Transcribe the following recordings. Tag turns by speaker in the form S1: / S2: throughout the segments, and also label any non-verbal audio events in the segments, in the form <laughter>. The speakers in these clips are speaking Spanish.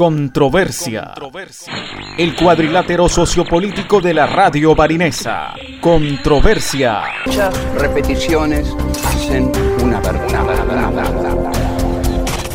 S1: Controversia. El cuadrilátero sociopolítico de la radio barinesa. Controversia.
S2: Muchas repeticiones hacen una verdad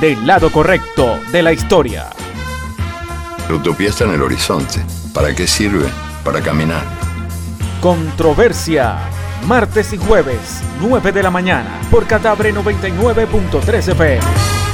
S1: del lado correcto de la historia.
S3: La utopía está en el horizonte. ¿Para qué sirve? Para caminar.
S1: Controversia. Martes y jueves, 9 de la mañana, por Catabre 99.3 FM.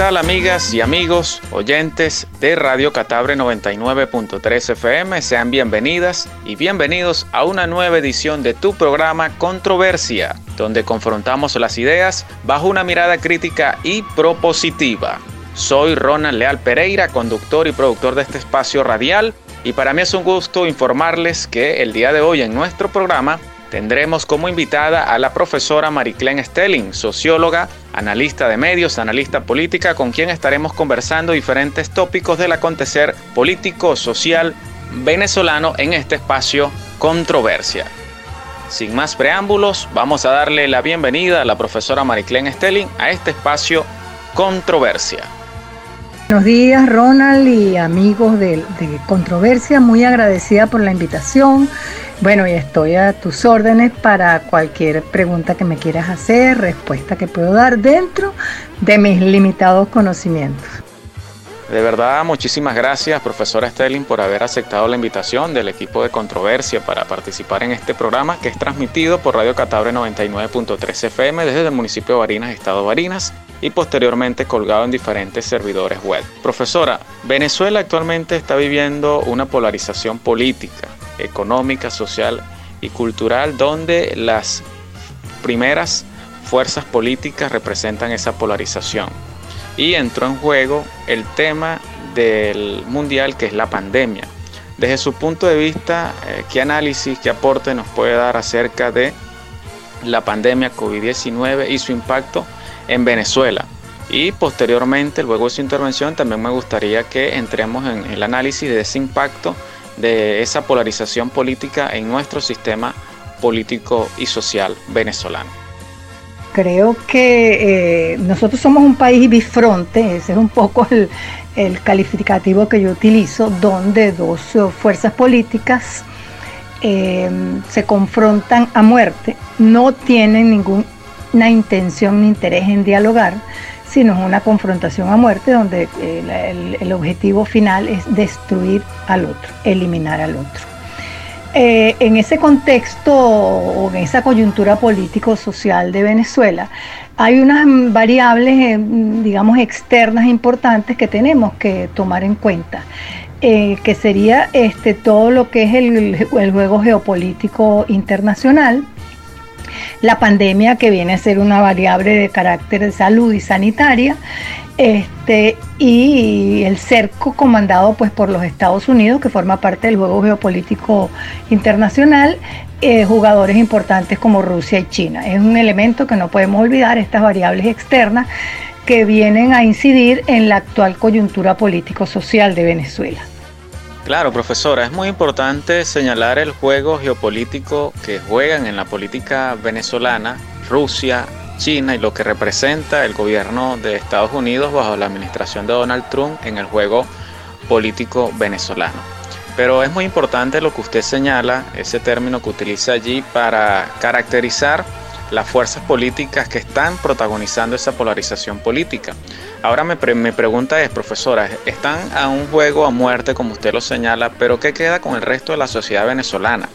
S4: Amigas y amigos oyentes de Radio Catabre 99.3 FM? Sean bienvenidas y bienvenidos a una nueva edición de tu programa Controversia, donde confrontamos las ideas bajo una mirada crítica y propositiva. Soy Ronald Leal Pereira, conductor y productor de este espacio radial, y para mí es un gusto informarles que el día de hoy en nuestro programa Tendremos como invitada a la profesora Mariclen Stelling, socióloga, analista de medios, analista política, con quien estaremos conversando diferentes tópicos del acontecer político, social, venezolano en este espacio Controversia. Sin más preámbulos, vamos a darle la bienvenida a la profesora Mariclen Stelling a este espacio Controversia.
S5: Buenos días, Ronald y amigos de, Controversia. Muy agradecida por la invitación. Bueno, y estoy a tus órdenes para cualquier pregunta que me quieras hacer, respuesta que puedo dar dentro de mis limitados conocimientos.
S4: De verdad, muchísimas gracias, profesora Stelling, por haber aceptado la invitación del equipo de controversia para participar en este programa que es transmitido por Radio Catabre 99.3 FM desde el municipio de Barinas, Estado Barinas. Y posteriormente colgado en diferentes servidores web. Profesora, Venezuela actualmente está viviendo una polarización política, económica, social y cultural donde las primeras fuerzas políticas representan esa polarización. Y entró en juego el tema del mundial que es la pandemia. Desde su punto de vista, eh, ¿qué análisis, qué aporte nos puede dar acerca de la pandemia COVID-19 y su impacto en Venezuela? Y posteriormente, luego de su intervención, también me gustaría que entremos en el análisis de ese impacto de esa polarización política en nuestro sistema político y social venezolano.
S5: Creo que eh, nosotros somos un país bifronte, ese es un poco el, calificativo que yo utilizo, donde dos fuerzas políticas eh, se confrontan a muerte, no tienen ninguna intención ni interés en dialogar, sino una confrontación a muerte donde el, el objetivo final es destruir al otro, eliminar al otro. Eh, en ese contexto o en esa coyuntura político-social de Venezuela, hay unas variables, eh, digamos, externas importantes que tenemos que tomar en cuenta. Eh, que sería este, todo lo que es el, juego geopolítico internacional, la pandemia que viene a ser una variable de carácter de salud y sanitaria, este, y el cerco comandado pues, por los Estados Unidos, que forma parte del juego geopolítico internacional, eh, jugadores importantes como Rusia y China. Es un elemento que no podemos olvidar, estas variables externas que vienen a incidir en la actual coyuntura político-social de Venezuela.
S4: Claro, profesora, es muy importante señalar el juego geopolítico que juegan en la política venezolana Rusia, China y lo que representa el gobierno de Estados Unidos bajo la administración de Donald Trump en el juego político venezolano. Pero es muy importante lo que usted señala, ese término que utiliza allí para caracterizar las fuerzas políticas que están protagonizando esa polarización política. Ahora mi pregunta es, profesora, están a un juego a muerte como usted lo señala, pero ¿qué queda con el resto de la sociedad venezolana?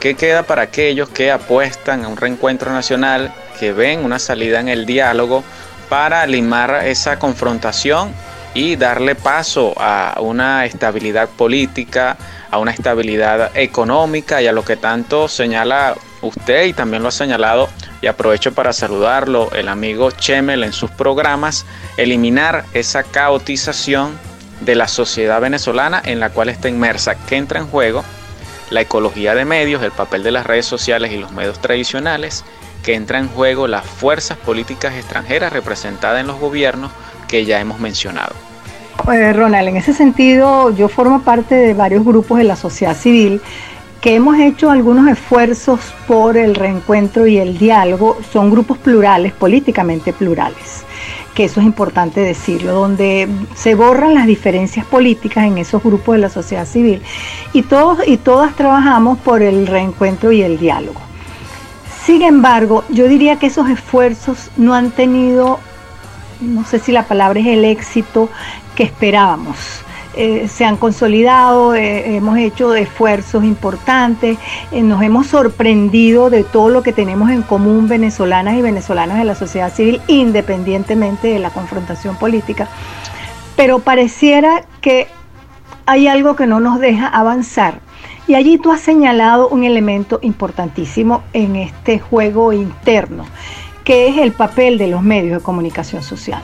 S4: ¿Qué queda para aquellos que apuestan a un reencuentro nacional, que ven una salida en el diálogo para limar esa confrontación y darle paso a una estabilidad política, a una estabilidad económica y a lo que tanto señala usted y también lo ha señalado y aprovecho para saludarlo el amigo Chemel en sus programas, eliminar esa caotización de la sociedad venezolana en la cual está inmersa, que entra en juego la ecología de medios, el papel de las redes sociales y los medios tradicionales, que entra en juego las fuerzas políticas extranjeras representadas en los gobiernos que ya hemos mencionado.
S5: Eh, Ronald, en ese sentido yo formo parte de varios grupos de la sociedad civil que hemos hecho algunos esfuerzos por el reencuentro y el diálogo. Son grupos plurales, políticamente plurales que eso es importante decirlo, donde se borran las diferencias políticas en esos grupos de la sociedad civil y todos y todas trabajamos por el reencuentro y el diálogo. Sin embargo, yo diría que esos esfuerzos no han tenido, no sé si la palabra es el éxito que esperábamos. Eh, se han consolidado, eh, hemos hecho esfuerzos importantes, eh, nos hemos sorprendido de todo lo que tenemos en común venezolanas y venezolanas de la sociedad civil, independientemente de la confrontación política. Pero pareciera que hay algo que no nos deja avanzar. Y allí tú has señalado un elemento importantísimo en este juego interno, que es el papel de los medios de comunicación social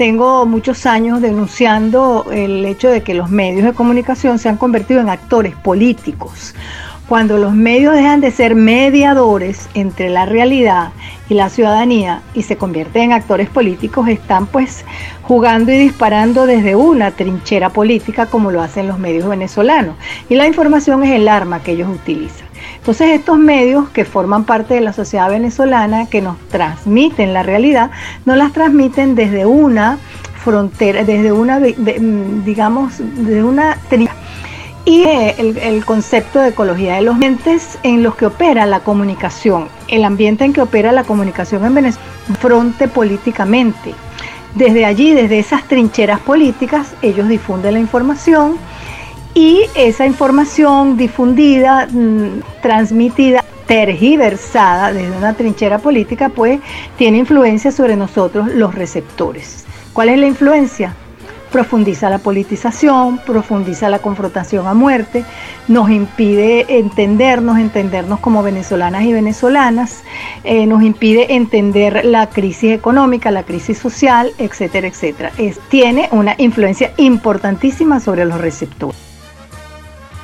S5: tengo muchos años denunciando el hecho de que los medios de comunicación se han convertido en actores políticos. Cuando los medios dejan de ser mediadores entre la realidad y la ciudadanía y se convierten en actores políticos, están pues jugando y disparando desde una trinchera política como lo hacen los medios venezolanos. Y la información es el arma que ellos utilizan. Entonces estos medios que forman parte de la sociedad venezolana, que nos transmiten la realidad, no las transmiten desde una frontera, desde una, mm, digamos, de una y eh, el, concepto de ecología de los ambientes en los que opera la comunicación, el ambiente en que opera la comunicación en Venezuela, fronte políticamente. Desde allí, desde esas trincheras políticas, ellos difunden la información, y esa información difundida, mm, transmitida, tergiversada desde una trinchera política, pues tiene influencia sobre nosotros los receptores. ¿Cuál es la influencia? profundiza la politización, profundiza la confrontación a muerte, nos impide entendernos, entendernos como venezolanas y venezolanas, eh, nos impide entender la crisis económica, la crisis social, etcétera, etcétera. tiene una influencia importantísima sobre los receptores.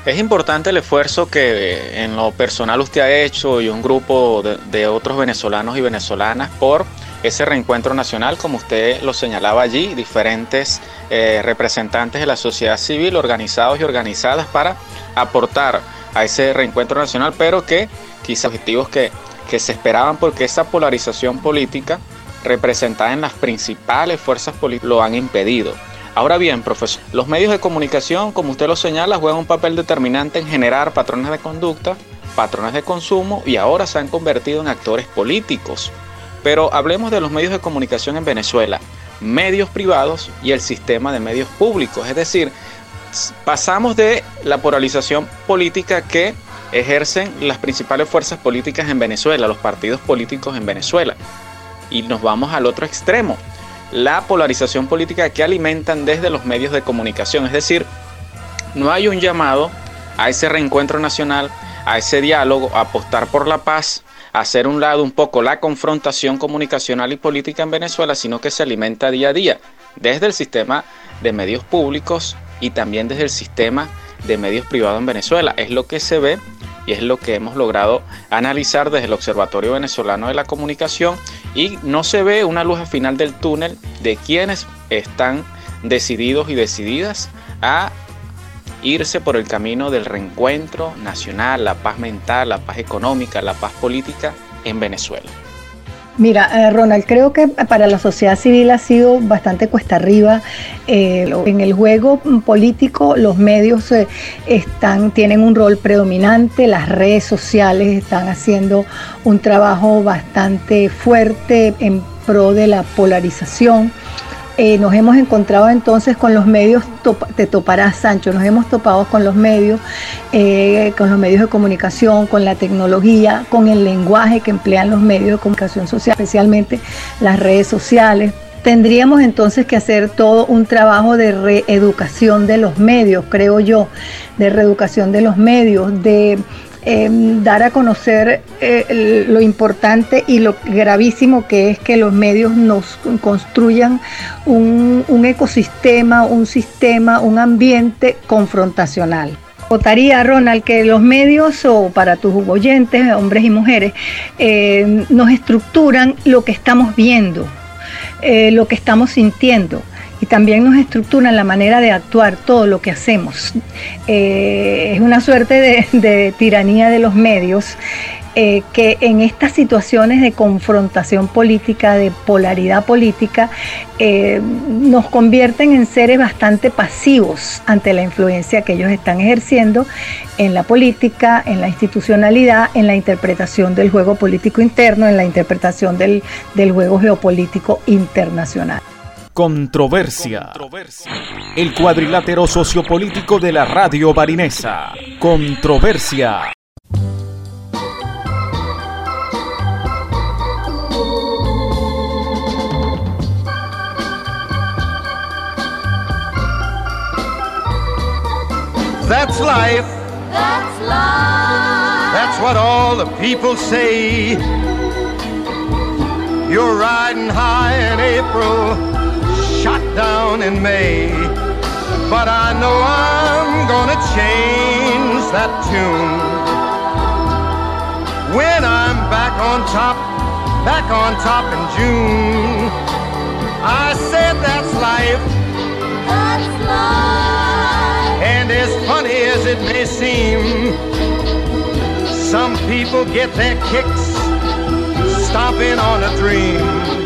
S4: Es importante el esfuerzo que en lo personal usted ha hecho y un grupo de otros venezolanos y venezolanas por ese reencuentro nacional, como usted lo señalaba allí, diferentes eh, representantes de la sociedad civil organizados y organizadas para aportar a ese reencuentro nacional, pero que quizás objetivos que, que se esperaban porque esa polarización política representada en las principales fuerzas políticas lo han impedido. Ahora bien, profesor, los medios de comunicación, como usted lo señala, juegan un papel determinante en generar patrones de conducta, patrones de consumo y ahora se han convertido en actores políticos pero hablemos de los medios de comunicación en Venezuela, medios privados y el sistema de medios públicos. Es decir, pasamos de la polarización política que ejercen las principales fuerzas políticas en Venezuela, los partidos políticos en Venezuela, y nos vamos al otro extremo, la polarización política que alimentan desde los medios de comunicación. Es decir, no hay un llamado a ese reencuentro nacional, a ese diálogo, a apostar por la paz, hacer un lado un poco la confrontación comunicacional y política en Venezuela, sino que se alimenta día a día desde el sistema de medios públicos y también desde el sistema de medios privados en Venezuela. Es lo que se ve y es lo que hemos logrado analizar desde el Observatorio Venezolano de la Comunicación y no se ve una luz al final del túnel de quienes están decididos y decididas a irse por el camino del reencuentro nacional, la paz mental, la paz económica, la paz política en Venezuela.
S5: Mira, eh, Ronald, creo que para la sociedad civil ha sido bastante cuesta arriba. Eh, en el juego político los medios eh, están, tienen un rol predominante, las redes sociales están haciendo un trabajo bastante fuerte en pro de la polarización. Eh, nos hemos encontrado entonces con los medios, te toparás Sancho, nos hemos topado con los medios, eh, con los medios de comunicación, con la tecnología, con el lenguaje que emplean los medios de comunicación social, especialmente las redes sociales. Tendríamos entonces que hacer todo un trabajo de reeducación de los medios, creo yo, de reeducación de los medios, de Em, dar a conocer eh, lo importante y lo gravísimo que es que los medios nos construyan un, ecosistema, un sistema, un ambiente confrontacional. Votaría, Ronald, que los medios, o para tus oyentes, hombres y mujeres, em, nos estructuran lo que estamos viendo, eh, lo que estamos sintiendo y también nos estructuran la manera de actuar, todo lo que hacemos. Eh, es una suerte de, tiranía de los medios eh, que en estas situaciones de confrontación política, de polaridad política, eh, nos convierten en seres bastante pasivos ante la influencia que ellos están ejerciendo en la política, en la institucionalidad, en la interpretación del juego político interno, en la interpretación del, del juego geopolítico internacional.
S1: Controversia. El cuadrilátero sociopolítico de la radio barinesa. Controversia.
S6: That's life. That's life. That's what all the people say. You're riding high in April. Shot down in May. But I know I'm gonna change that tune. When I'm back on top, back on top in June. I said that's life. That's life. And as funny as it may seem, some people get their kicks stomping on a dream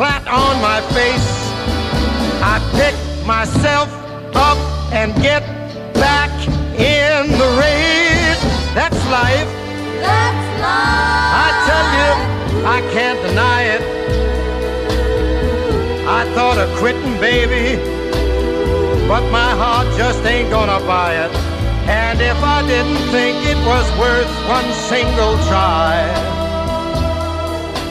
S6: flat on my face, I pick myself up and get back in the race. That's life.
S7: That's life.
S6: I tell you, I can't deny it. I thought of quitting, baby, but my heart just ain't gonna buy it. And if I didn't think it was worth one single try,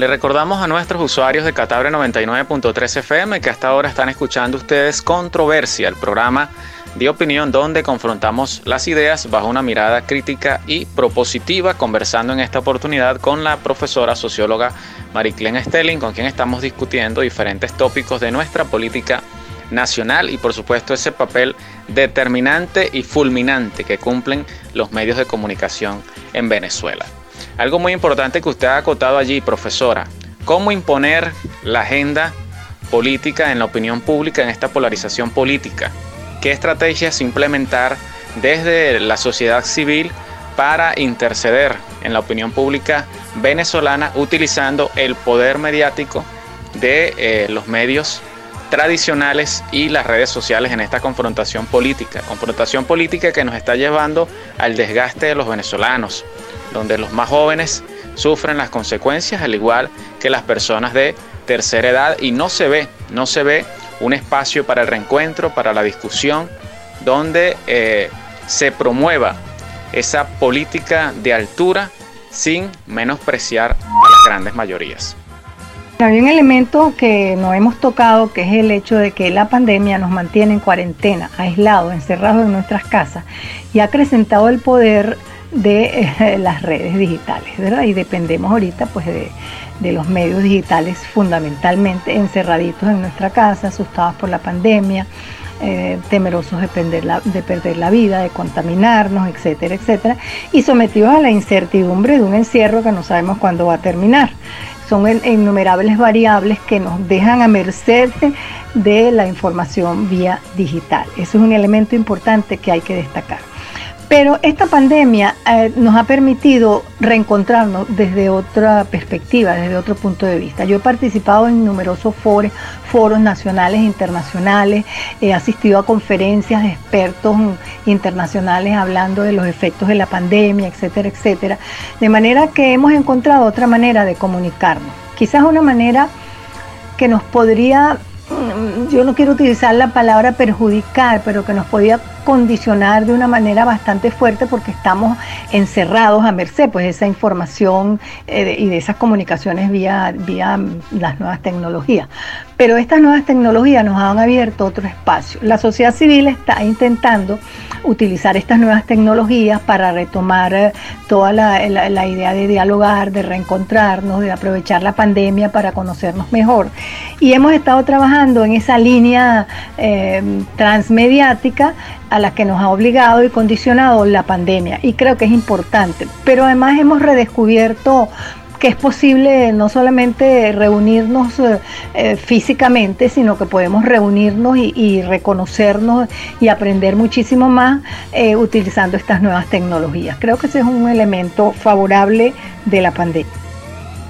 S4: Le recordamos a nuestros usuarios de Catabre 99.3 FM que hasta ahora están escuchando ustedes Controversia, el programa de opinión donde confrontamos las ideas bajo una mirada crítica y propositiva, conversando en esta oportunidad con la profesora socióloga Mariclen Stelling, con quien estamos discutiendo diferentes tópicos de nuestra política nacional y por supuesto ese papel determinante y fulminante que cumplen los medios de comunicación en Venezuela. Algo muy importante que usted ha acotado allí, profesora, cómo imponer la agenda política en la opinión pública en esta polarización política. ¿Qué estrategias implementar desde la sociedad civil para interceder en la opinión pública venezolana utilizando el poder mediático de eh, los medios tradicionales y las redes sociales en esta confrontación política? Confrontación política que nos está llevando al desgaste de los venezolanos, donde los más jóvenes sufren las consecuencias al igual que las personas de tercera edad y no se ve, no se ve un espacio para el reencuentro, para la discusión, donde eh, se promueva esa política de altura sin menospreciar a las grandes mayorías.
S5: Hay un elemento que no hemos tocado, que es el hecho de que la pandemia nos mantiene en cuarentena, aislados, encerrados en nuestras casas y ha acrecentado el poder de eh, las redes digitales, ¿verdad? Y dependemos ahorita pues de, los medios digitales fundamentalmente encerraditos en nuestra casa, asustados por la pandemia, eh, temerosos de perder, la, de perder la vida, de contaminarnos, etcétera, etcétera, y sometidos a la incertidumbre de un encierro que no sabemos cuándo va a terminar. Son innumerables variables que nos dejan a merced de la información vía digital. Eso es un elemento importante que hay que destacar. Pero esta pandemia eh, nos ha permitido reencontrarnos desde otra perspectiva, desde otro punto de vista. Yo he participado en numerosos foros, foros nacionales e internacionales, he asistido a conferencias de expertos internacionales hablando de los efectos de la pandemia, etcétera, etcétera. De manera que hemos encontrado otra manera de comunicarnos. Quizás una manera que nos podría, mm, yo no quiero utilizar la palabra perjudicar, pero que nos podía condicionar de una manera bastante fuerte porque estamos encerrados a merced pues de esa información eh, y de esas comunicaciones vía, vía las nuevas tecnologías. Pero estas nuevas tecnologías nos han abierto otro espacio. La sociedad civil está intentando utilizar estas nuevas tecnologías para retomar eh, toda la, la- la idea de dialogar, de reencontrarnos, de aprovechar la pandemia para conocernos mejor. Y hemos estado trabajando en esa línea eh, transmediática a la que nos ha obligado y condicionado la pandemia. Y creo que es importante. Pero además hemos redescubierto que es posible no solamente reunirnos eh, eh, físicamente, sino que podemos reunirnos y, reconocernos y aprender muchísimo más eh, utilizando estas nuevas tecnologías. Creo que ese es un elemento favorable de la pandemia.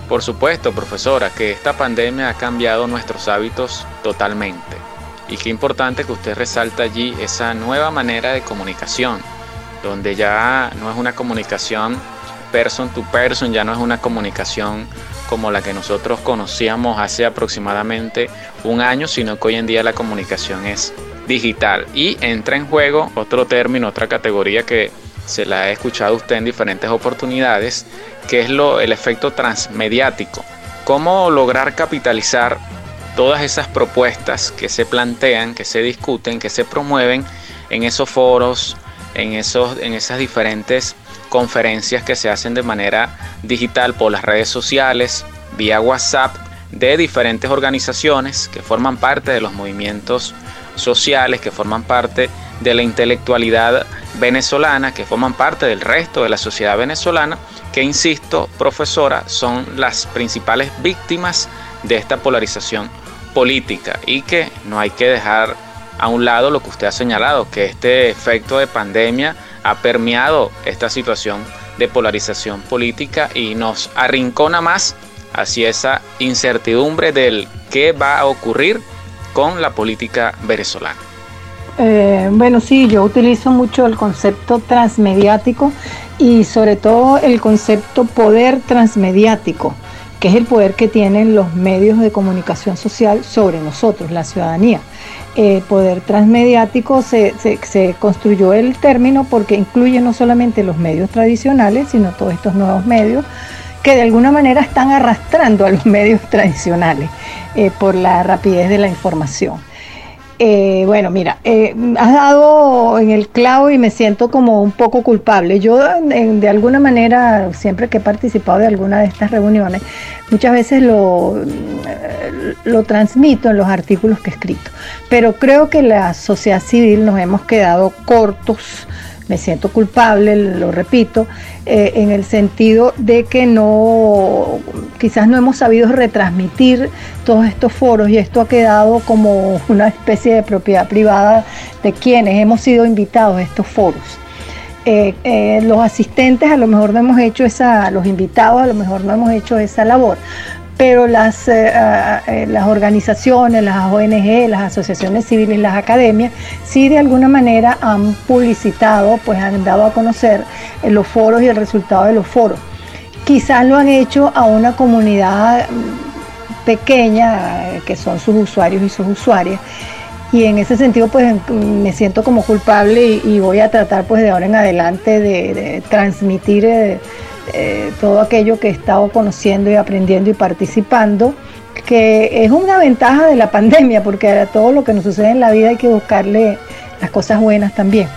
S4: Por supuesto, profesora, que esta pandemia ha cambiado nuestros hábitos totalmente. Y qué importante que usted resalta allí esa nueva manera de comunicación, donde ya no es una comunicación person to person, ya no es una comunicación como la que nosotros conocíamos hace aproximadamente un año, sino que hoy en día la comunicación es digital y entra en juego otro término, otra categoría que se la he escuchado usted en diferentes oportunidades, que es lo, el efecto transmediático. Cómo lograr capitalizar todas esas propuestas que se plantean, que se discuten, que se promueven en esos foros, en, esos, en esas diferentes conferencias que se hacen de manera digital por las redes sociales, vía WhatsApp, de diferentes organizaciones que forman parte de los movimientos sociales, que forman parte de la intelectualidad venezolana, que forman parte del resto de la sociedad venezolana, que, insisto, profesora, son las principales víctimas de esta polarización política y que no hay que dejar a un lado lo que usted ha señalado, que este efecto de pandemia ha permeado esta situación de polarización política y nos arrincona más hacia esa incertidumbre del qué va a ocurrir con la política venezolana.
S5: Eh, bueno, sí, yo utilizo mucho el concepto transmediático y sobre todo el concepto poder transmediático, que es el poder que tienen los medios de comunicación social sobre nosotros, la ciudadanía. Eh, poder transmediático se, construyó el término porque incluye no solamente los medios tradicionales, sino todos estos nuevos medios que de alguna manera están arrastrando a los <laughs> medios tradicionales eh, por la rapidez de la información. Eh, bueno, mira, eh, has dado en el clavo y me siento como un poco culpable. Yo de alguna manera, siempre que he participado de alguna de estas reuniones, muchas veces lo, eh, lo transmito en los artículos que he escrito. Pero creo que la sociedad civil nos hemos quedado cortos me siento culpable, lo repito, eh, en el sentido de que no, quizás no hemos sabido retransmitir todos estos foros y esto ha quedado como una especie de propiedad privada de quienes hemos sido invitados a estos foros. Eh, eh, los asistentes a lo mejor no hemos hecho esa, los invitados a lo mejor no hemos hecho esa labor, pero las, eh, eh, las organizaciones, las ONG, las asociaciones civiles, las academias, sí de alguna manera han publicitado, pues han dado a conocer eh, los foros y el resultado de los foros. Quizás lo han hecho a una comunidad mm, pequeña, que son sus usuarios y sus usuarias, y en ese sentido pues me siento como culpable y, voy a tratar pues de ahora en adelante de, transmitir eh, todo aquello que he estado conociendo y aprendiendo y participando, que es una ventaja de la pandemia, porque a todo lo que nos sucede en la vida hay que buscarle las cosas buenas también.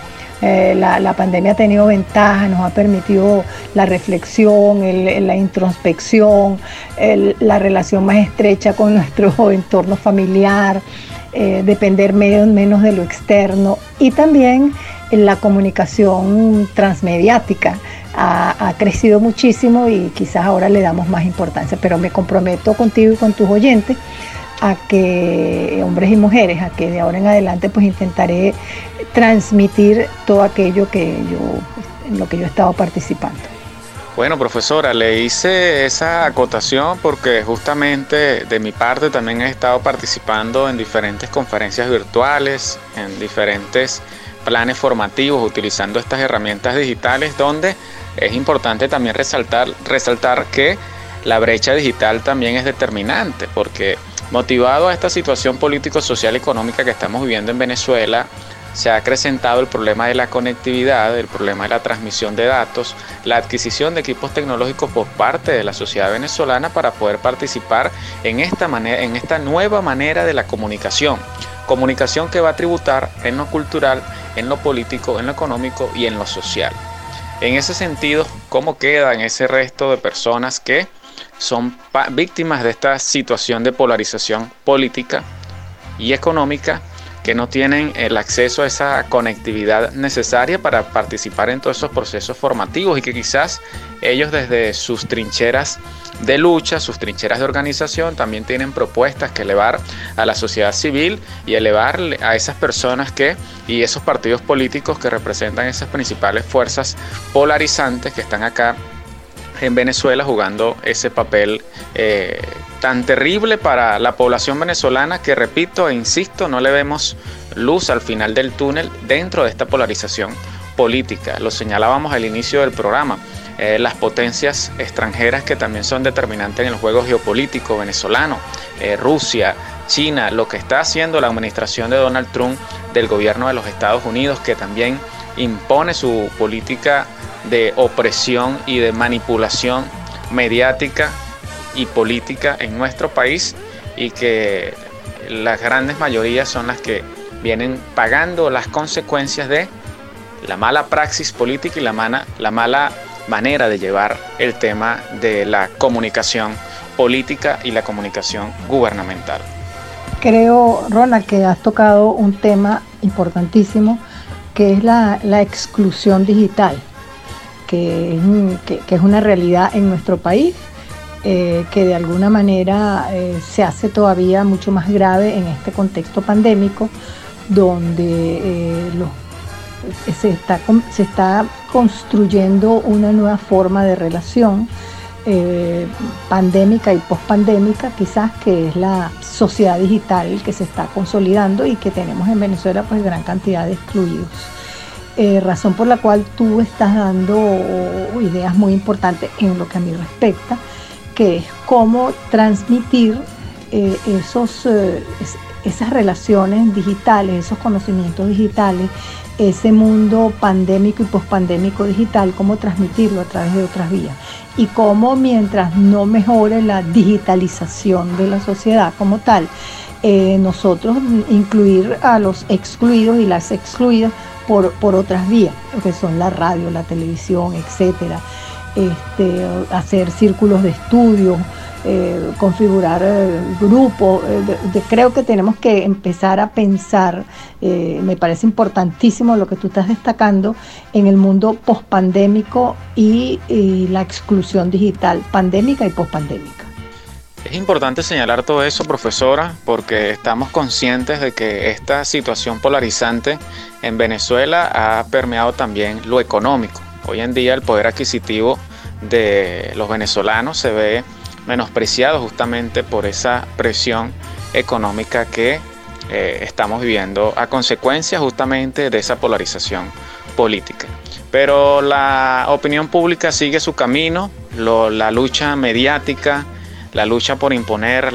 S5: Eh, la, pandemia ha tenido ventajas, nos ha permitido la reflexión, la introspección, la relación más estrecha con <laughs> nuestro entorno familiar, eh, depender menos de lo externo y también la comunicación transmediática ha, crecido muchísimo y quizás ahora le damos más importancia, pero me comprometo contigo y con tus oyentes a que hombres y mujeres, a que de ahora en adelante pues intentaré transmitir todo aquello que yo, en lo que yo he estado participando.
S4: Bueno, profesora, le hice esa acotación porque justamente de mi parte también he estado participando en diferentes conferencias virtuales, en diferentes planes formativos utilizando estas herramientas digitales donde es importante también resaltar, resaltar que la brecha digital también es determinante porque motivado a esta situación político, social económica que estamos viviendo en Venezuela, se ha acrecentado el problema de la conectividad, el problema de la transmisión de datos, la adquisición de equipos tecnológicos por parte de la sociedad venezolana para poder participar en esta, manera, en esta nueva manera de la comunicación. Comunicación que va a tributar en lo cultural, en lo político, en lo económico y en lo social. En ese sentido, ¿cómo quedan ese resto de personas que son víctimas de esta situación de polarización política y económica que no tienen el acceso a esa conectividad necesaria para participar en todos esos procesos formativos y que quizás ellos desde sus trincheras de lucha, sus trincheras de organización, también tienen propuestas que elevar a la sociedad civil y elevar a esas personas que y esos partidos políticos que representan esas principales fuerzas polarizantes que están acá en Venezuela jugando ese papel eh, tan terrible para la población venezolana que repito e insisto, no le vemos luz al final del túnel dentro de esta polarización política. Lo señalábamos al inicio del programa. Eh, las potencias extranjeras que también son determinantes en el juego geopolítico venezolano, eh, Rusia, China, lo que está haciendo la administración de Donald Trump del gobierno de los Estados Unidos, que también impone su política de opresión y de manipulación mediática y política en nuestro país y que las grandes mayorías son las que vienen pagando las consecuencias de la mala praxis política y la mala, la mala manera de llevar el tema de la comunicación política y la comunicación gubernamental.
S5: Creo, Ronald, que has tocado un tema importantísimo que es la, exclusión digital, que es, una realidad en nuestro país, eh, que de alguna manera eh, se hace todavía mucho más grave en este contexto pandémico, donde eh, se, está, se está construyendo una nueva forma de relación pandémica y pospandémica, quizás que es la sociedad digital que se está consolidando y que tenemos en Venezuela pues gran cantidad de excluidos. Eh, razón por la cual tú estás dando ideas muy importantes en lo que a mí respecta, que es cómo transmitir eh, esos, eh, esas relaciones digitales, esos conocimientos digitales, ese mundo pandémico y pospandémico digital, cómo transmitirlo a través de otras vías. Y cómo mientras no mejore la digitalización de la sociedad como tal, nosotros incluir a los excluidos y las excluidas por, por otras vías, que son la radio, la televisión, etcétera. Este, hacer círculos de estudio, eh, configurar eh, grupos. Eh, creo que tenemos que empezar a pensar, me parece importantísimo lo que tú estás destacando, en el mundo pospandémico y, y la exclusión digital, pandémica y pospandémica.
S4: Es importante señalar todo eso, profesora, porque estamos conscientes de que esta situación polarizante en Venezuela ha permeado también lo económico. Hoy en día el poder adquisitivo de los venezolanos se ve menospreciado justamente por esa presión económica que eh, estamos viviendo a consecuencia justamente de esa polarización política. Pero la opinión pública sigue su camino, la lucha mediática, la lucha por imponer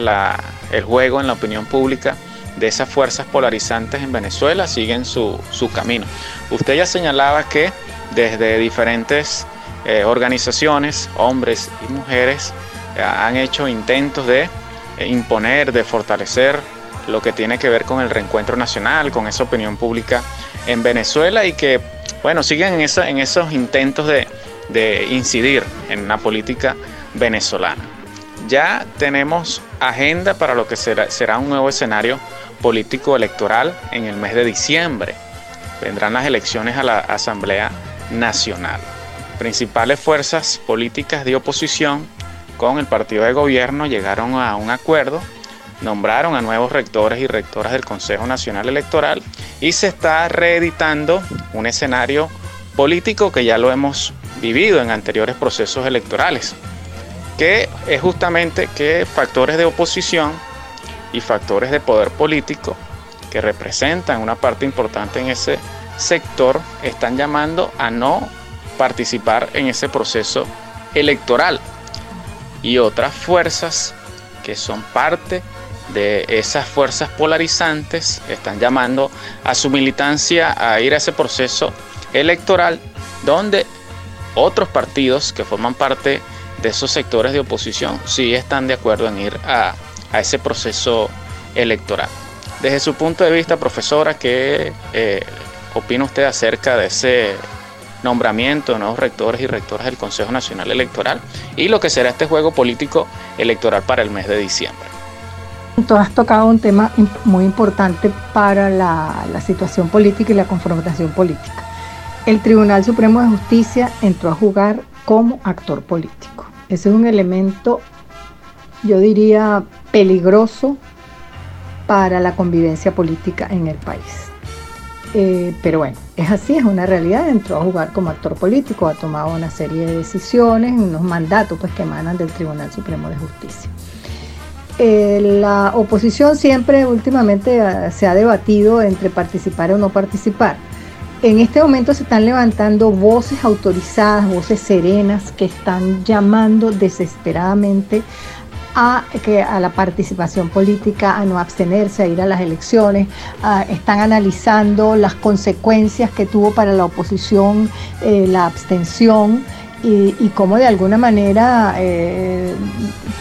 S4: el juego en la opinión pública de esas fuerzas polarizantes en Venezuela siguen su, camino. Usted ya señalaba que desde diferentes eh, organizaciones, hombres y mujeres, han hecho intentos de eh, imponer, de fortalecer lo que tiene que ver con el reencuentro nacional, con esa opinión pública en Venezuela y que, bueno, siguen en, esos intentos de, incidir en la política venezolana. Ya tenemos agenda para lo que será, un nuevo escenario político electoral en el mes de diciembre. Vendrán las elecciones a la Asamblea Nacional. Principales fuerzas políticas de oposición con el partido de gobierno llegaron a un acuerdo, nombraron a nuevos rectores y rectoras del Consejo Nacional Electoral y se está reeditando un escenario político que ya lo hemos vivido en anteriores procesos electorales, que es justamente que factores de oposición y factores de poder político que representan una parte importante en ese sector están llamando a no participar en ese proceso electoral. Y otras fuerzas que son parte de esas fuerzas polarizantes están llamando a su militancia a ir a ese proceso electoral donde otros partidos que forman parte de esos sectores de oposición sí están de acuerdo en ir a, ese proceso electoral. Desde su punto de vista, profesora, ¿qué eh, opina usted acerca de ese nombramiento de nuevos rectores y rectoras del Consejo Nacional Electoral y lo que será este juego político electoral para el mes de diciembre.
S5: Tú has tocado un tema muy importante para la situación política y la confrontación política. El Tribunal Supremo de Justicia entró a jugar como actor político. Ese es un elemento, yo diría, peligroso para la convivencia política en el país. Eh, pero bueno, es así, es una realidad, entró a jugar como actor político, ha tomado una serie de decisiones, unos mandatos pues, que emanan del Tribunal Supremo de Justicia. Eh, la oposición siempre últimamente se ha debatido entre participar o no participar. En este momento se están levantando voces autorizadas, voces serenas que están llamando desesperadamente a, que, a la participación política, a no abstenerse, a ir a las elecciones, a, están analizando las consecuencias que tuvo para la oposición eh, la abstención y, y, cómo de alguna manera eh,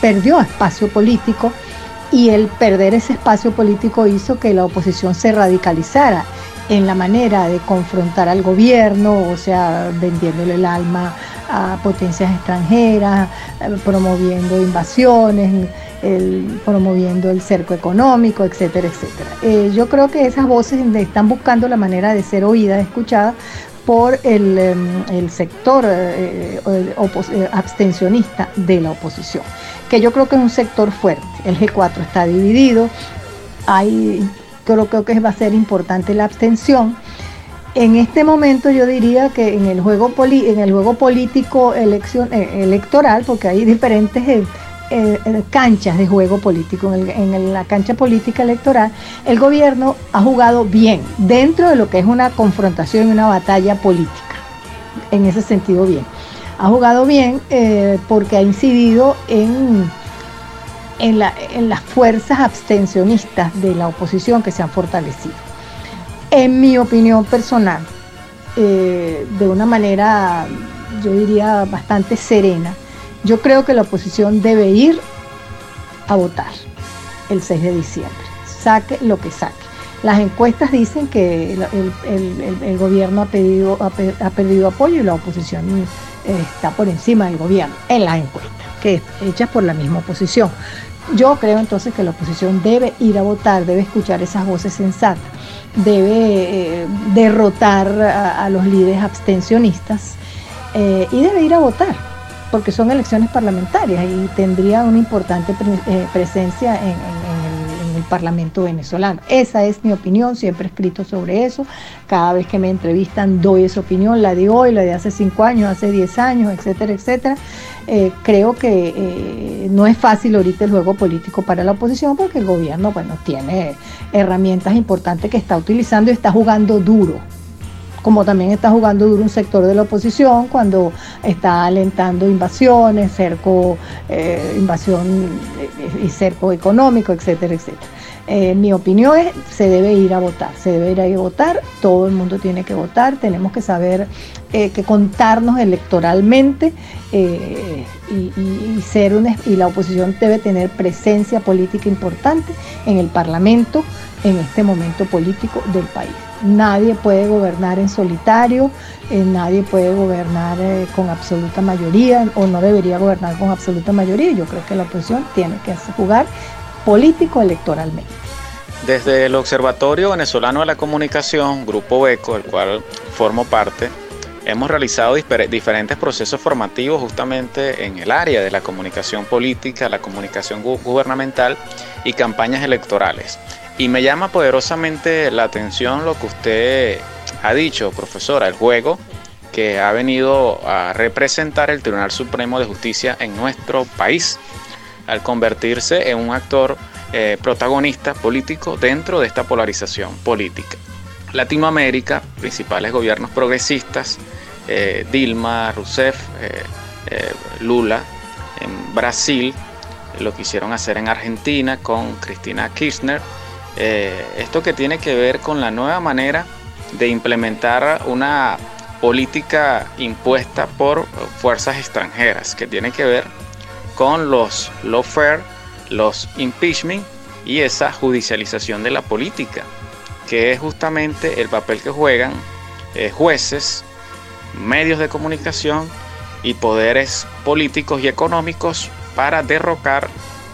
S5: perdió espacio político. Y el perder ese espacio político hizo que la oposición se radicalizara en la manera de confrontar al gobierno, o sea, vendiéndole el alma a potencias extranjeras, eh, promoviendo invasiones, el, promoviendo el cerco económico, etcétera, etcétera. Eh, yo creo que esas voces están buscando la manera de ser oídas, escuchadas por el, em, el sector eh, abstencionista de la oposición, que yo creo que es un sector fuerte. El G4 está dividido, hay, creo, creo que va a ser importante la abstención en este momento yo diría que en el juego, poli, en el juego político elección, eh, electoral, porque hay diferentes eh, eh, canchas de juego político, en, en, la cancha política electoral, el gobierno ha jugado bien dentro de lo que es una confrontación y una batalla política. En ese sentido, bien. Ha jugado bien porque ha incidido en, en, la, en las fuerzas abstencionistas de la oposición que se han fortalecido en mi opinión personal, eh, de una manera, yo diría, bastante serena, yo creo que la oposición debe ir a votar el 6 de diciembre, saque lo que saque. Las encuestas dicen que el gobierno ha, pedido, ha, ha, perdido apoyo y la oposición eh, está por encima del gobierno en las encuestas, que hechas por la misma oposición. Yo creo entonces que la oposición debe ir a votar, debe escuchar esas voces sensatas debe eh, derrotar a, los líderes abstencionistas eh, y debe ir a votar, porque son elecciones parlamentarias y tendría una importante eh, presencia en, en, en, el, en, el, Parlamento venezolano. Esa es mi opinión, siempre he escrito sobre eso, cada vez que me entrevistan doy esa opinión, la de hoy, la de hace cinco años, hace diez años, etcétera, etcétera. Eh, creo que eh, no es fácil ahorita el juego político para la oposición porque el gobierno bueno, tiene herramientas importantes que está utilizando y está jugando duro como también está jugando duro un sector de la oposición cuando está alentando invasiones, cerco, eh, invasión y cerco económico, etcétera, etcétera. Eh, mi opinión es, se debe ir a votar, se debe ir a votar, todo el mundo tiene que votar, tenemos que saber eh, que contarnos electoralmente eh, y, ser una, y la oposición debe tener presencia política importante en el Parlamento en este momento político del país. Nadie puede gobernar en solitario, nadie puede gobernar con absoluta mayoría o no debería gobernar con absoluta mayoría. Yo creo que la oposición tiene que jugar político electoralmente.
S4: Desde el Observatorio Venezolano de la Comunicación, Grupo ECO, del cual formo parte, hemos realizado diferentes procesos formativos justamente en el área de la comunicación política, la comunicación gu gubernamental y campañas electorales. Y me llama poderosamente la atención lo que usted ha dicho, profesora, el juego que ha venido a representar el Tribunal Supremo de Justicia en nuestro país, al convertirse en un actor eh, protagonista político dentro de esta polarización política. Latinoamérica, principales gobiernos progresistas, eh, Dilma, Rousseff, eh, Lula, en Brasil, lo quisieron hacer en Argentina con Cristina Kirchner, esto que tiene que ver con la nueva manera de implementar una política impuesta por fuerzas extranjeras, que tiene que ver con los lawfare, los impeachment y esa judicialización de la política, que es justamente el papel que juegan eh, jueces, medios de comunicación y poderes políticos y económicos para derrocar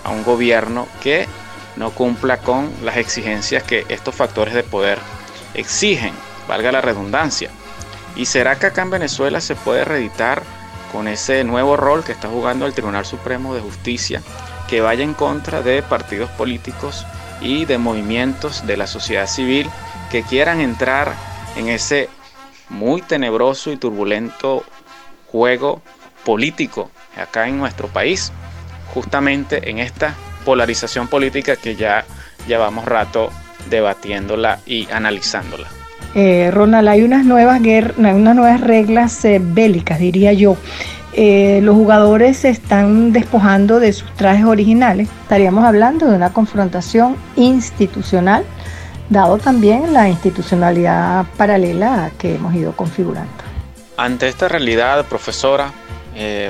S4: a un gobierno que no cumpla con las exigencias que estos factores de poder exigen, valga la redundancia. ¿Y será que acá en Venezuela se puede reeditar con ese nuevo rol que está jugando el Tribunal Supremo de Justicia, que vaya en contra de partidos políticos y de movimientos de la sociedad civil que quieran entrar en ese muy tenebroso y turbulento juego político acá en nuestro país, justamente en esta polarización política que ya llevamos rato debatiéndola y analizándola.
S5: Eh, Ronald, hay unas nuevas, guerras, unas nuevas reglas eh, bélicas, diría yo. Eh, los jugadores se están despojando de sus trajes originales. Estaríamos hablando de una confrontación institucional, dado también la institucionalidad paralela que hemos ido configurando.
S4: Ante esta realidad, profesora,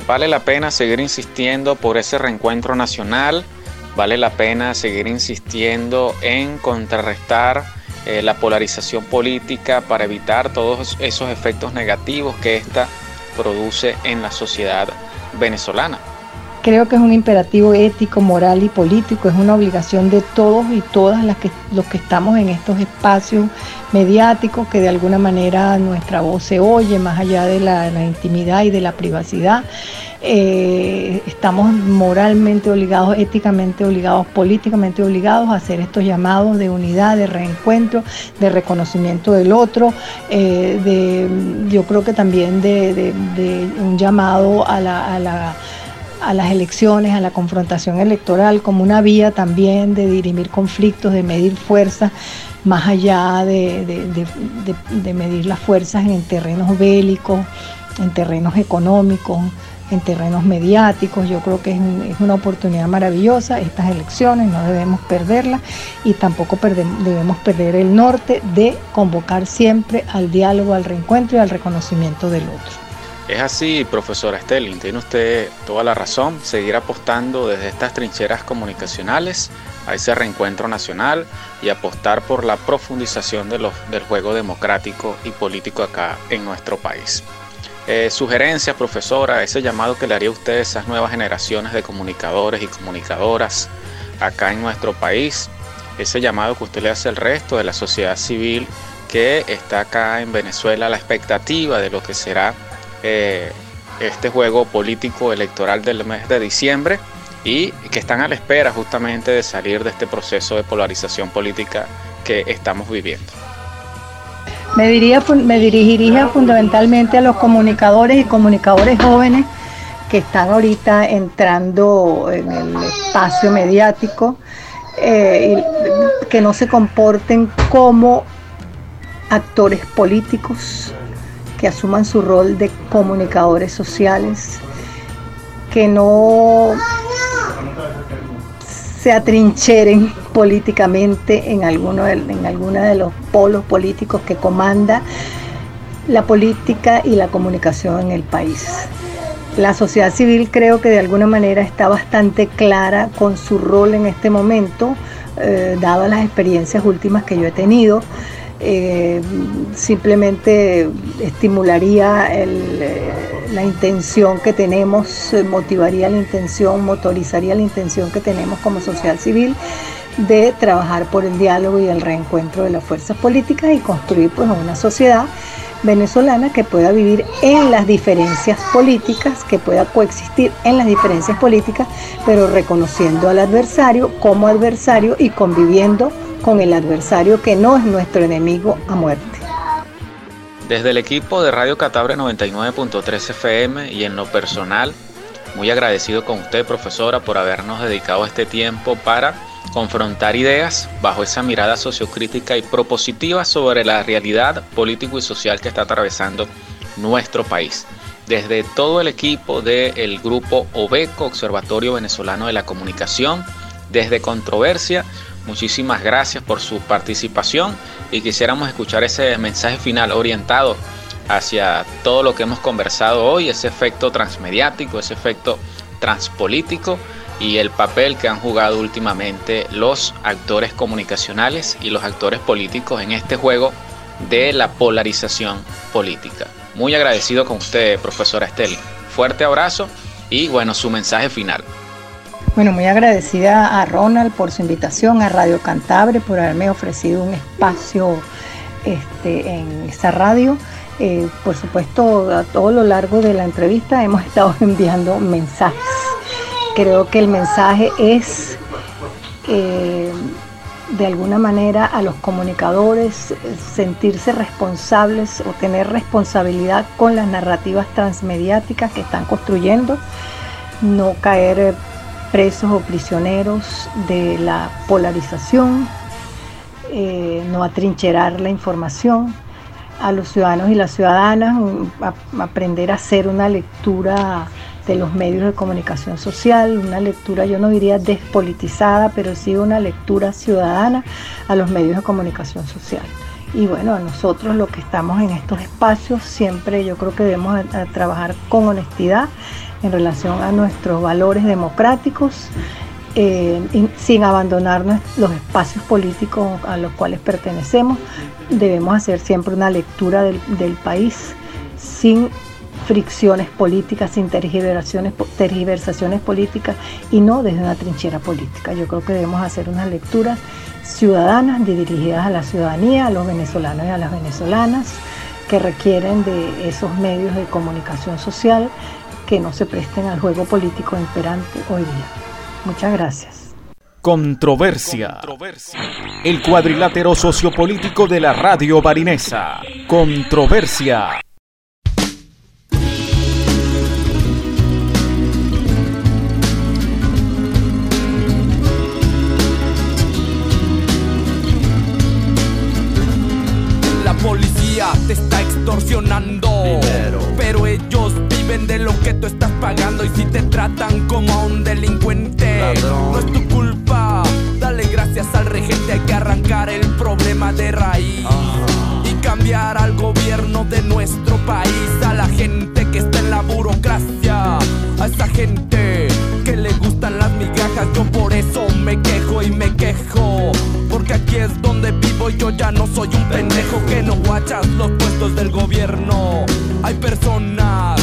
S4: vale la pena seguir insistiendo por ese reencuentro nacional, vale la pena seguir insistiendo en contrarrestar eh, la polarización política para evitar todos esos efectos negativos que ésta produce en la sociedad venezolana.
S5: Creo que es un imperativo ético, moral y político, es una obligación de todos y todas las que, los que estamos en estos espacios mediáticos, que de alguna manera nuestra voz se oye más allá de la, intimidad y de la privacidad. Eh, estamos moralmente obligados, éticamente obligados, políticamente obligados a hacer estos llamados de unidad, de reencuentro, de reconocimiento del otro, eh, de, yo creo que también de, un llamado a la, a la a las elecciones, a la confrontación electoral como una vía también de dirimir conflictos, de medir fuerzas, más allá de, medir las fuerzas en terrenos bélicos, en terrenos económicos, en terrenos mediáticos. Yo creo que es, un, es una oportunidad maravillosa estas elecciones, no debemos perderlas y tampoco debemos perder el norte de convocar siempre al diálogo, al reencuentro y al reconocimiento del otro.
S4: Es así, profesora Stelling, tiene usted toda la razón, seguir apostando desde estas trincheras comunicacionales a ese reencuentro nacional y apostar por la profundización del juego democrático y político acá en nuestro país. Eh, sugerencias, profesora, ese llamado que le haría usted a esas nuevas generaciones de comunicadores y comunicadoras acá en nuestro país, ese llamado que usted le hace al resto de la sociedad civil que está acá en Venezuela, la expectativa de lo que será este juego político electoral del mes de diciembre y que están a la espera justamente de salir de este proceso de polarización política que estamos viviendo.
S5: Me, diría, me dirigiría fundamentalmente a los comunicadores y comunicadores jóvenes que están ahorita entrando en el espacio mediático, eh, que no se comporten como actores políticos, que asuman su rol de comunicadores sociales, que no se atrincheren políticamente en alguno de, en alguno de los polos políticos que comanda la política y la comunicación en el país. La sociedad civil creo que de alguna manera está bastante clara con su rol en este momento, eh, dadas las experiencias últimas que yo he tenido eh, simplemente estimularía eh, la intención que tenemos, eh, motivaría la intención, motorizaría la intención que tenemos como sociedad civil de trabajar por el diálogo y el reencuentro de las fuerzas políticas y construir pues, una sociedad venezolana que pueda vivir en las diferencias políticas, que pueda coexistir en las diferencias políticas, pero reconociendo al adversario como adversario y conviviendo con el adversario que no es nuestro enemigo a muerte.
S4: Desde el equipo de Radio Catabre 99.3 FM y en lo personal, muy agradecido con usted, profesora, por habernos dedicado este tiempo para confrontar ideas bajo esa mirada sociocrítica y propositiva sobre la realidad político y social que está atravesando nuestro país. Desde todo el equipo del grupo OBECO, Observatorio Venezolano de la Comunicación, desde Controversia, Muchísimas gracias por su participación y quisiéramos escuchar ese mensaje final orientado hacia todo lo que hemos conversado hoy, ese efecto transmediático, ese efecto transpolítico y el papel que han jugado últimamente los actores comunicacionales y los actores políticos en este juego de la polarización política. Muy agradecido con usted, profesora Esteli. Fuerte abrazo y bueno, su mensaje final.
S5: Bueno, muy agradecida a Ronald por su invitación, a Radio Cantabre por haberme ofrecido un espacio este, en esta radio. Eh, por supuesto, a todo lo largo de la entrevista hemos <laughs> estado enviando mensajes. Creo que el mensaje es, eh, de alguna manera, a los comunicadores eh, sentirse responsables o tener responsabilidad con las narrativas transmediáticas que están construyendo, no caer presos o prisioneros de la polarización, eh, no atrincherar la información a los ciudadanos y las ciudadanas, aprender a hacer una lectura de los medios de comunicación social, una lectura, yo no diría despolitizada, pero sí una lectura ciudadana a los medios de comunicación social. Y bueno, a nosotros lo que estamos en estos espacios, siempre yo creo que debemos trabajar con honestidad en relación a nuestros valores democráticos, eh, sin abandonar los espacios políticos a los cuales pertenecemos. Debemos hacer siempre una lectura del, país sin fricciones políticas, sin tergiversaciones políticas y no desde una trinchera política. Yo creo que debemos hacer unas lecturas ciudadanas dirigidas a la ciudadanía, a los venezolanos y a las venezolanas que requieren de esos medios de comunicación social que no se presten al juego político imperante hoy día. Muchas gracias.
S1: Controversia. El cuadrilátero sociopolítico de la radio barinesa. Controversia.
S8: Tratan como a un delincuente, no es tu culpa. Dale gracias al regente, hay que arrancar el problema de raíz. Y cambiar al gobierno de nuestro país, a la gente que está en la burocracia, a esa gente que le gustan las migajas. Yo por eso me quejo y me quejo. Porque aquí es donde vivo y yo ya no soy un pendejo que no guachas los puestos del gobierno. Hay personas